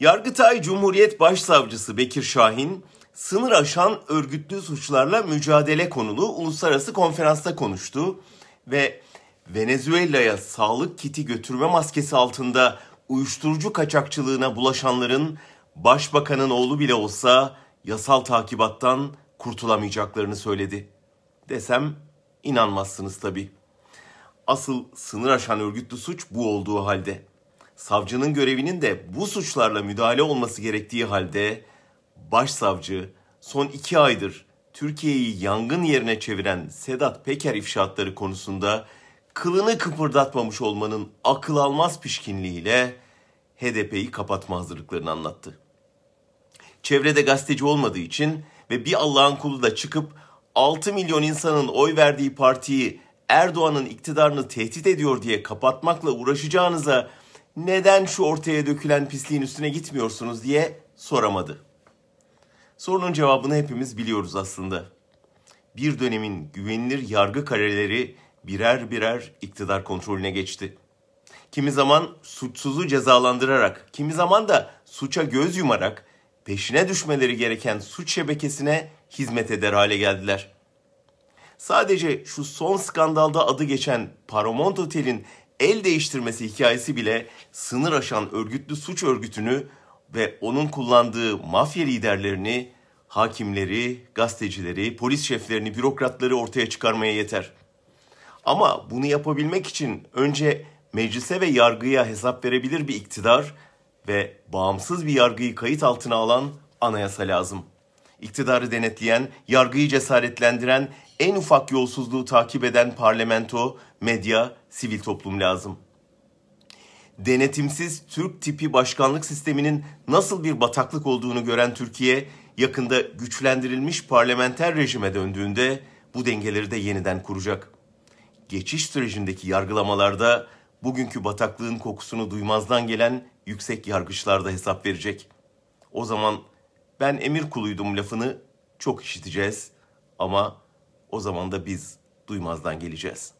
Yargıtay Cumhuriyet Başsavcısı Bekir Şahin, sınır aşan örgütlü suçlarla mücadele konulu uluslararası konferansta konuştu ve Venezuela'ya sağlık kiti götürme maskesi altında uyuşturucu kaçakçılığına bulaşanların başbakanın oğlu bile olsa yasal takibattan kurtulamayacaklarını söyledi. Desem inanmazsınız tabii. Asıl sınır aşan örgütlü suç bu olduğu halde savcının görevinin de bu suçlarla müdahale olması gerektiği halde başsavcı son iki aydır Türkiye'yi yangın yerine çeviren Sedat Peker ifşaatları konusunda kılını kıpırdatmamış olmanın akıl almaz pişkinliğiyle HDP'yi kapatma hazırlıklarını anlattı. Çevrede gazeteci olmadığı için ve bir Allah'ın kulu da çıkıp 6 milyon insanın oy verdiği partiyi Erdoğan'ın iktidarını tehdit ediyor diye kapatmakla uğraşacağınıza neden şu ortaya dökülen pisliğin üstüne gitmiyorsunuz diye soramadı. Sorunun cevabını hepimiz biliyoruz aslında. Bir dönemin güvenilir yargı kareleri birer birer iktidar kontrolüne geçti. Kimi zaman suçsuzu cezalandırarak, kimi zaman da suça göz yumarak peşine düşmeleri gereken suç şebekesine hizmet eder hale geldiler. Sadece şu son skandalda adı geçen Paramount Otel'in el değiştirmesi hikayesi bile sınır aşan örgütlü suç örgütünü ve onun kullandığı mafya liderlerini, hakimleri, gazetecileri, polis şeflerini, bürokratları ortaya çıkarmaya yeter. Ama bunu yapabilmek için önce meclise ve yargıya hesap verebilir bir iktidar ve bağımsız bir yargıyı kayıt altına alan anayasa lazım. İktidarı denetleyen, yargıyı cesaretlendiren, en ufak yolsuzluğu takip eden parlamento, medya, sivil toplum lazım. Denetimsiz Türk tipi başkanlık sisteminin nasıl bir bataklık olduğunu gören Türkiye, yakında güçlendirilmiş parlamenter rejime döndüğünde bu dengeleri de yeniden kuracak. Geçiş sürecindeki yargılamalarda bugünkü bataklığın kokusunu duymazdan gelen yüksek yargıçlar da hesap verecek. O zaman ben emir kuluydum lafını çok işiteceğiz ama o zaman da biz duymazdan geleceğiz.''